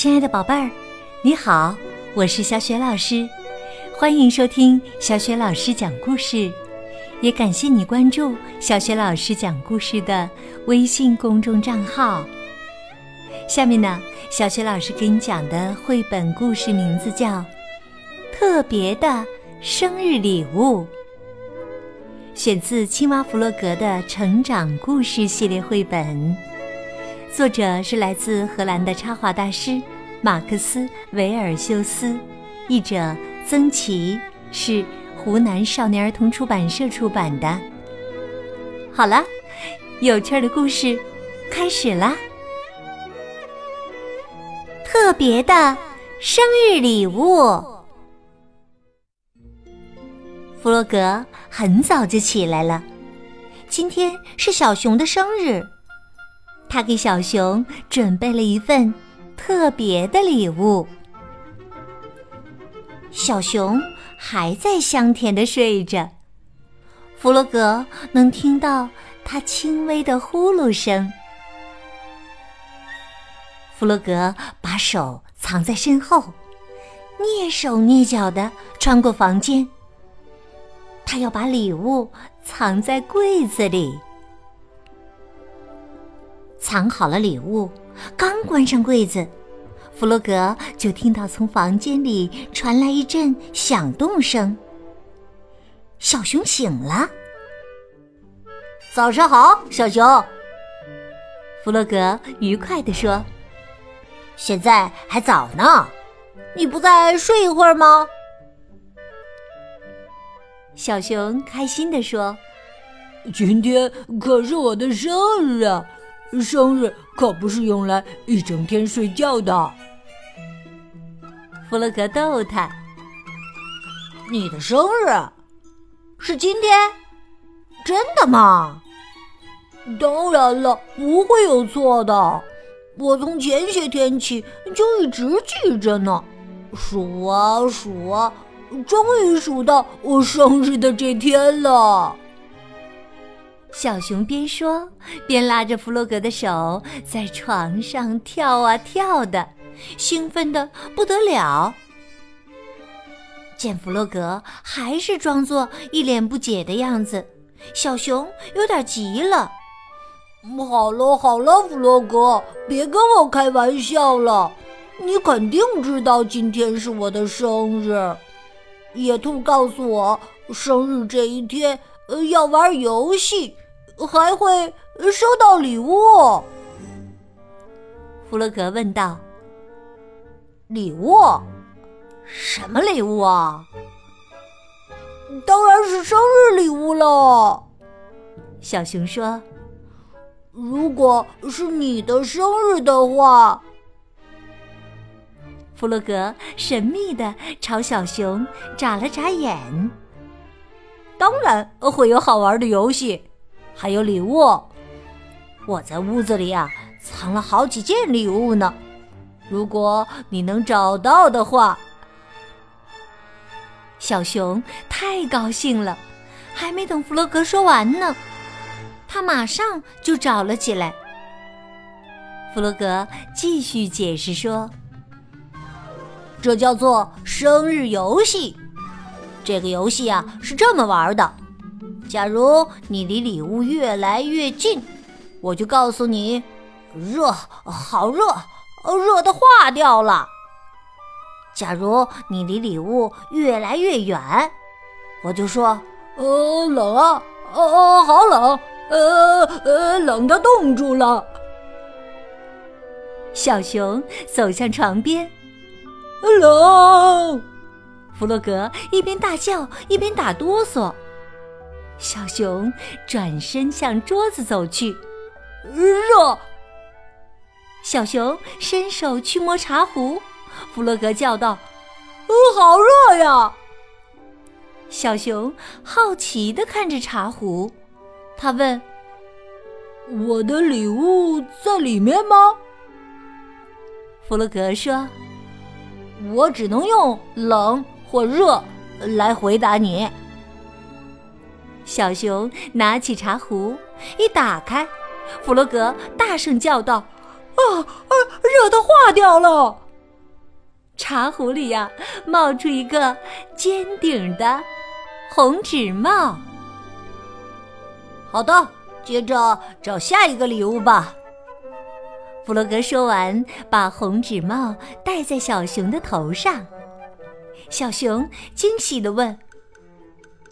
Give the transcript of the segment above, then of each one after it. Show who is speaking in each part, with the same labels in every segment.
Speaker 1: 亲爱的宝贝儿，你好，我是小雪老师，欢迎收听小雪老师讲故事，也感谢你关注小雪老师讲故事的微信公众账号。下面呢，小雪老师给你讲的绘本故事名字叫《特别的生日礼物》，选自青蛙弗洛格的成长故事系列绘本。作者是来自荷兰的插画大师马克思·维尔修斯，译者曾琦，是湖南少年儿童出版社出版的。好了，有趣的故事开始啦！特别的生日礼物，弗洛格很早就起来了，今天是小熊的生日。他给小熊准备了一份特别的礼物。小熊还在香甜的睡着，弗洛格能听到他轻微的呼噜声。弗洛格把手藏在身后，蹑手蹑脚的穿过房间。他要把礼物藏在柜子里。藏好了礼物，刚关上柜子，弗洛格就听到从房间里传来一阵响动声。小熊醒了。
Speaker 2: 早上好，小熊。
Speaker 1: 弗洛格愉快地说：“
Speaker 2: 现在还早呢，你不再睡一会儿吗？”
Speaker 1: 小熊开心地说：“
Speaker 3: 今天可是我的生日啊！”生日可不是用来一整天睡觉的。
Speaker 1: 弗洛格逗他：“
Speaker 2: 你的生日是今天？真的吗？”“
Speaker 3: 当然了，不会有错的。我从前些天起就一直记着呢，数啊数啊，终于数到我生日的这天了。”
Speaker 1: 小熊边说边拉着弗洛格的手，在床上跳啊跳的，兴奋的不得了。见弗洛格还是装作一脸不解的样子，小熊有点急了。
Speaker 3: 好了好了，弗洛格，别跟我开玩笑了。你肯定知道今天是我的生日。野兔告诉我，生日这一天，呃，要玩游戏。还会收到礼物？
Speaker 1: 弗洛格问道。
Speaker 2: 礼物？什么礼物啊？
Speaker 3: 当然是生日礼物了。
Speaker 1: 小熊说：“
Speaker 3: 如果是你的生日的话。”
Speaker 1: 弗洛格神秘的朝小熊眨了眨眼。
Speaker 2: 当然会有好玩的游戏。还有礼物，我在屋子里啊藏了好几件礼物呢。如果你能找到的话，
Speaker 1: 小熊太高兴了，还没等弗洛格说完呢，他马上就找了起来。弗洛格继续解释说：“
Speaker 2: 这叫做生日游戏。这个游戏啊是这么玩的。”假如你离礼物越来越近，我就告诉你，热，好热，热的化掉了。假如你离礼物越来越远，我就说，
Speaker 3: 呃，冷啊，哦，好冷，呃呃，冷的冻住了。
Speaker 1: 小熊走向床边，
Speaker 3: 冷。
Speaker 1: 弗洛格一边大叫一边打哆嗦。小熊转身向桌子走去，
Speaker 3: 热。
Speaker 1: 小熊伸手去摸茶壶，弗洛格叫道：“，
Speaker 3: 好热呀！”
Speaker 1: 小熊好奇的看着茶壶，他问：“
Speaker 3: 我的礼物在里面吗？”
Speaker 1: 弗洛格说：“
Speaker 2: 我只能用冷或热来回答你。”
Speaker 1: 小熊拿起茶壶，一打开，弗洛格大声叫道：“
Speaker 3: 啊啊，热的化掉了！
Speaker 1: 茶壶里呀冒出一个尖顶的红纸帽。
Speaker 2: 好的，接着找下一个礼物吧。
Speaker 1: 弗洛格说完，把红纸帽戴在小熊的头上。小熊惊喜地问：“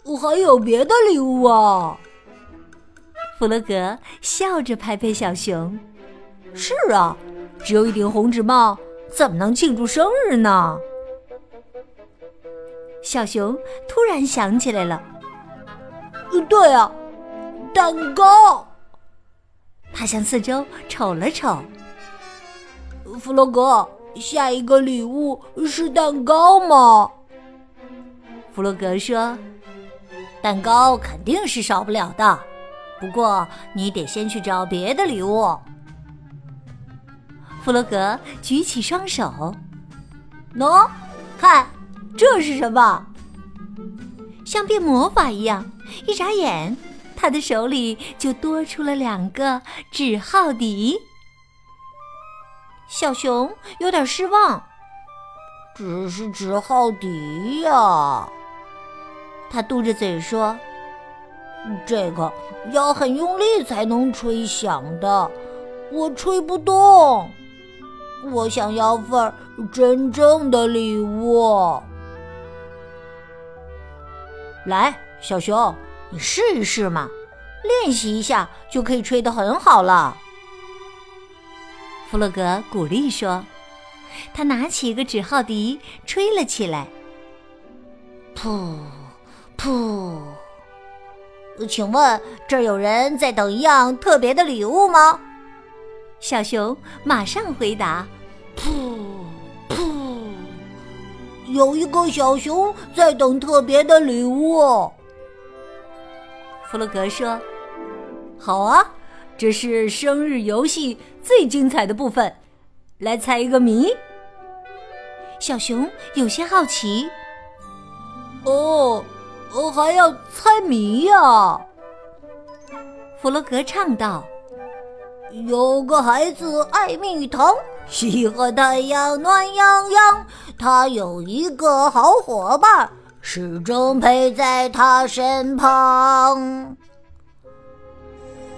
Speaker 3: 我还有别的礼物啊？”
Speaker 1: 弗洛格笑着拍拍小熊：“
Speaker 2: 是啊，只有一顶红纸帽，怎么能庆祝生日呢？”
Speaker 1: 小熊突然想起来了：“
Speaker 3: 对啊，蛋糕。”
Speaker 1: 他向四周瞅了瞅。
Speaker 3: 弗洛格，下一个礼物是蛋糕吗？
Speaker 1: 弗洛格说：“
Speaker 2: 蛋糕肯定是少不了的，不过你得先去找别的礼物。”
Speaker 1: 弗洛格举起双手，
Speaker 2: 喏，看，这是什么？
Speaker 1: 像变魔法一样，一眨眼，他的手里就多出了两个纸号笛。
Speaker 2: 小熊有点失望，
Speaker 3: 只是纸号笛呀。
Speaker 2: 他嘟着嘴说：“
Speaker 3: 这个要很用力才能吹响的，我吹不动。我想要份真正的礼物。
Speaker 2: 来，小熊，你试一试嘛，练习一下就可以吹得很好了。”
Speaker 1: 弗洛格鼓励说：“他拿起一个纸号笛，吹了起来。
Speaker 2: 噗，噗。请问这儿有人在等一样特别的礼物吗？”
Speaker 1: 小熊马上回答：“
Speaker 3: 噗，噗，有一个小熊在等特别的礼物。”
Speaker 1: 弗洛格说：“
Speaker 2: 好啊。”这是生日游戏最精彩的部分，来猜一个谜。
Speaker 1: 小熊有些好奇。
Speaker 3: 哦，我还要猜谜呀！
Speaker 1: 弗洛格唱道：“
Speaker 3: 有个孩子爱蜜糖，喜欢太阳暖洋洋。他有一个好伙伴，始终陪在他身旁。”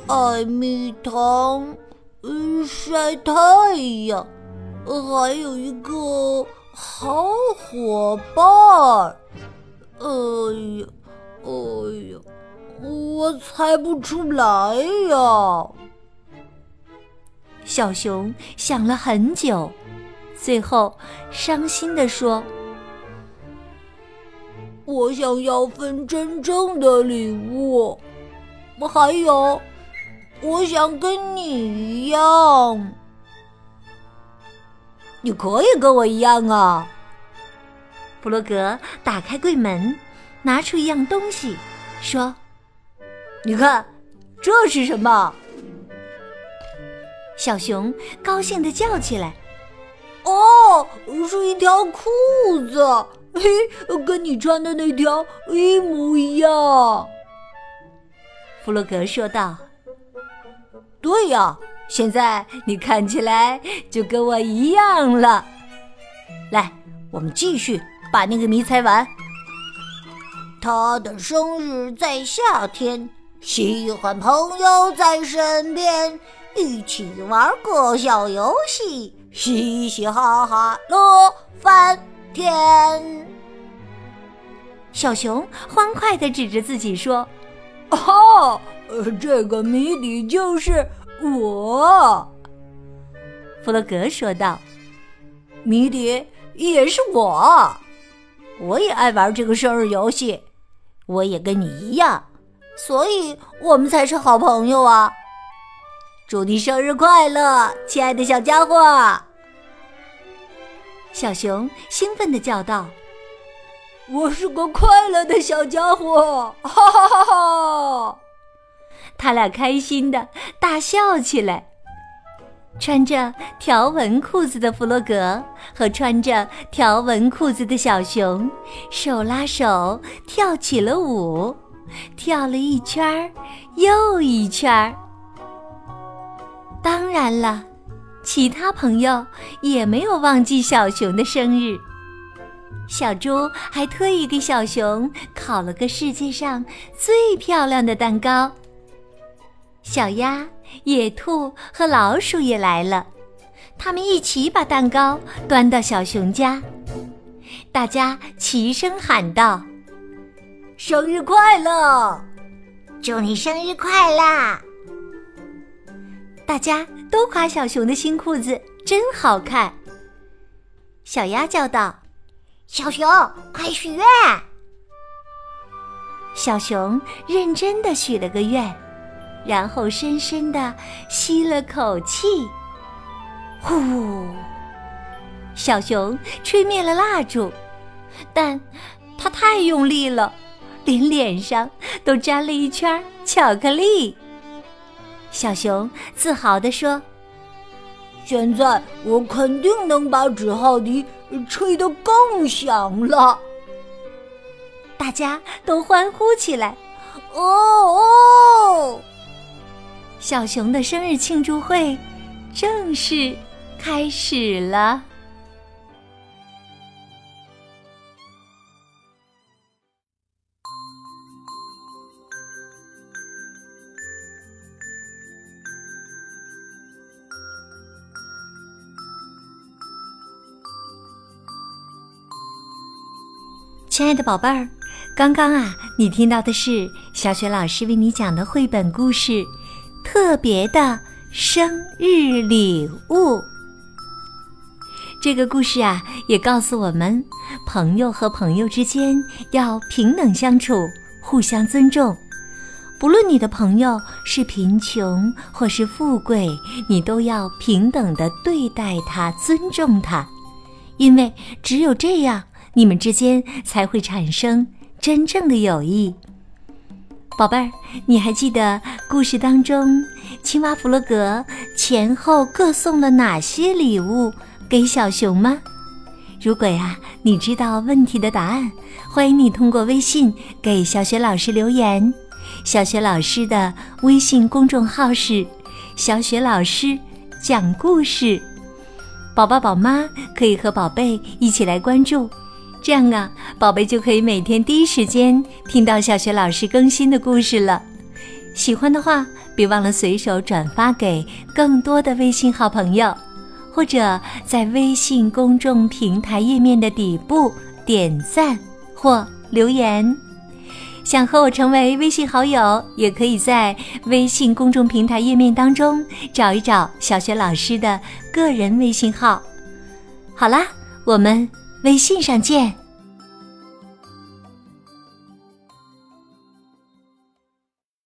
Speaker 3: 爱蜜糖，嗯，晒太阳，还有一个好伙伴。哎呀，哎呀，我猜不出来呀！
Speaker 1: 小熊想了很久，最后伤心的说：“
Speaker 3: 我想要份真正的礼物，我还有。”我想跟你一样，
Speaker 2: 你可以跟我一样啊！
Speaker 1: 弗洛格打开柜门，拿出一样东西，说：“
Speaker 2: 你看，这是什么？”
Speaker 1: 小熊高兴的叫起来：“
Speaker 3: 哦，是一条裤子！嘿，跟你穿的那条一模一样。”
Speaker 1: 弗洛格说道。
Speaker 2: 对呀，现在你看起来就跟我一样了。来，我们继续把那个谜猜完。
Speaker 3: 他的生日在夏天，喜欢朋友在身边，一起玩个小游戏，嘻嘻哈哈乐翻天。
Speaker 1: 小熊欢快地指着自己说：“
Speaker 3: 哦！”呃，这个谜底就是我。
Speaker 1: 弗洛格说道：“
Speaker 2: 谜底也是我，我也爱玩这个生日游戏，我也跟你一样，所以我们才是好朋友啊！祝你生日快乐，亲爱的小家伙！”
Speaker 1: 小熊兴奋的叫道：“
Speaker 3: 我是个快乐的小家伙！”哈哈哈哈！
Speaker 1: 他俩开心的大笑起来。穿着条纹裤子的弗洛格和穿着条纹裤子的小熊手拉手跳起了舞，跳了一圈儿又一圈儿。当然了，其他朋友也没有忘记小熊的生日。小猪还特意给小熊烤了个世界上最漂亮的蛋糕。小鸭、野兔和老鼠也来了，他们一起把蛋糕端到小熊家。大家齐声喊道：“
Speaker 3: 生日快乐！
Speaker 2: 祝你生日快乐！”
Speaker 1: 大家都夸小熊的新裤子真好看。小鸭叫道：“
Speaker 2: 小熊，快许愿！”
Speaker 1: 小熊认真的许了个愿，然后深深的吸了口气，呼。小熊吹灭了蜡烛，但它太用力了，连脸上都沾了一圈巧克力。小熊自豪地说：“
Speaker 3: 现在我肯定能把纸号笛吹得更响了。”
Speaker 1: 大家都欢呼起来：“
Speaker 3: 哦哦！”
Speaker 1: 小熊的生日庆祝会正式开始了。亲爱的宝贝儿，刚刚啊，你听到的是小雪老师为你讲的绘本故事《特别的生日礼物》。这个故事啊，也告诉我们，朋友和朋友之间要平等相处，互相尊重。不论你的朋友是贫穷或是富贵，你都要平等的对待他，尊重他，因为只有这样。你们之间才会产生真正的友谊，宝贝儿，你还记得故事当中青蛙弗洛格前后各送了哪些礼物给小熊吗？如果呀，你知道问题的答案，欢迎你通过微信给小雪老师留言。小雪老师的微信公众号是“小雪老师讲故事”，宝宝宝妈可以和宝贝一起来关注。这样啊，宝贝就可以每天第一时间听到小学老师更新的故事了。喜欢的话，别忘了随手转发给更多的微信好朋友，或者在微信公众平台页面的底部点赞或留言。想和我成为微信好友，也可以在微信公众平台页面当中找一找小学老师的个人微信号。好啦，我们。微信上见。